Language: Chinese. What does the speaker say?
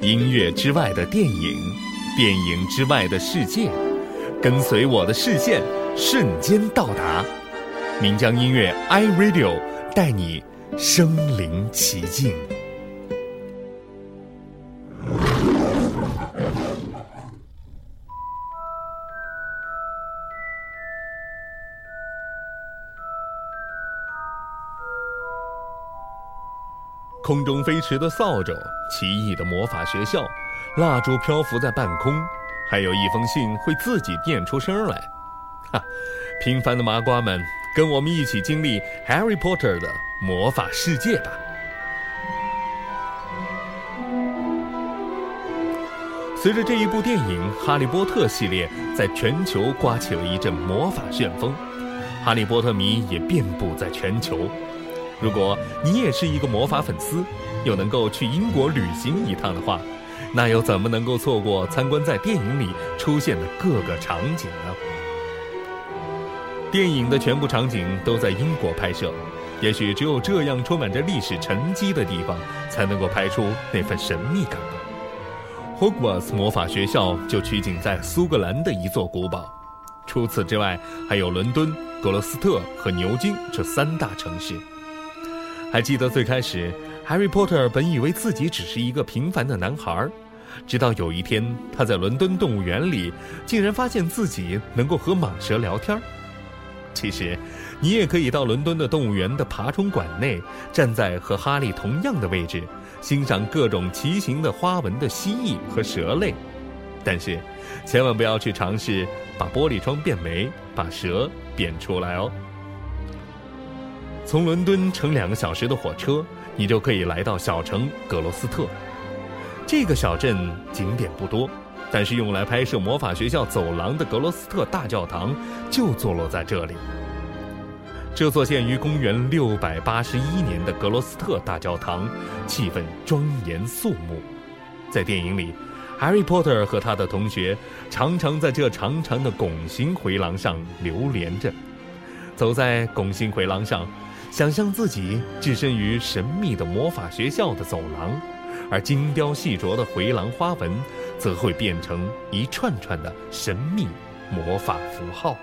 音乐之外的电影，电影之外的世界，跟随我的视线，瞬间到达。岷江音乐 iRadio 带你身临其境。空中飞驰的扫帚，奇异的魔法学校，蜡烛漂浮在半空，还有一封信会自己念出声来。哈，平凡的麻瓜们，跟我们一起经历《Harry Potter》的魔法世界吧！随着这一部电影，《哈利波特》系列在全球刮起了一阵魔法旋风，哈利波特迷也遍布在全球。如果你也是一个魔法粉丝，又能够去英国旅行一趟的话，那又怎么能够错过参观在电影里出现的各个场景呢？电影的全部场景都在英国拍摄，也许只有这样充满着历史沉积的地方，才能够拍出那份神秘感吧。Hogwarts 魔法学校就取景在苏格兰的一座古堡，除此之外，还有伦敦、格罗斯特和牛津这三大城市。还记得最开始，Harry Potter 本以为自己只是一个平凡的男孩，直到有一天，他在伦敦动物园里，竟然发现自己能够和蟒蛇聊天。其实，你也可以到伦敦的动物园的爬虫馆内，站在和哈利同样的位置，欣赏各种奇形的花纹的蜥蜴和蛇类。但是，千万不要去尝试把玻璃窗变没，把蛇变出来哦。从伦敦乘两个小时的火车，你就可以来到小城格罗斯特。这个小镇景点不多，但是用来拍摄魔法学校走廊的格罗斯特大教堂就坐落在这里。这座建于公元六百八十一年的格罗斯特大教堂，气氛庄严肃穆。在电影里，，Harry Potter 和他的同学常常在这长长的拱形回廊上流连着，走在拱形回廊上。想象自己置身于神秘的魔法学校的走廊，而精雕细琢的回廊花纹，则会变成一串串的神秘魔法符号。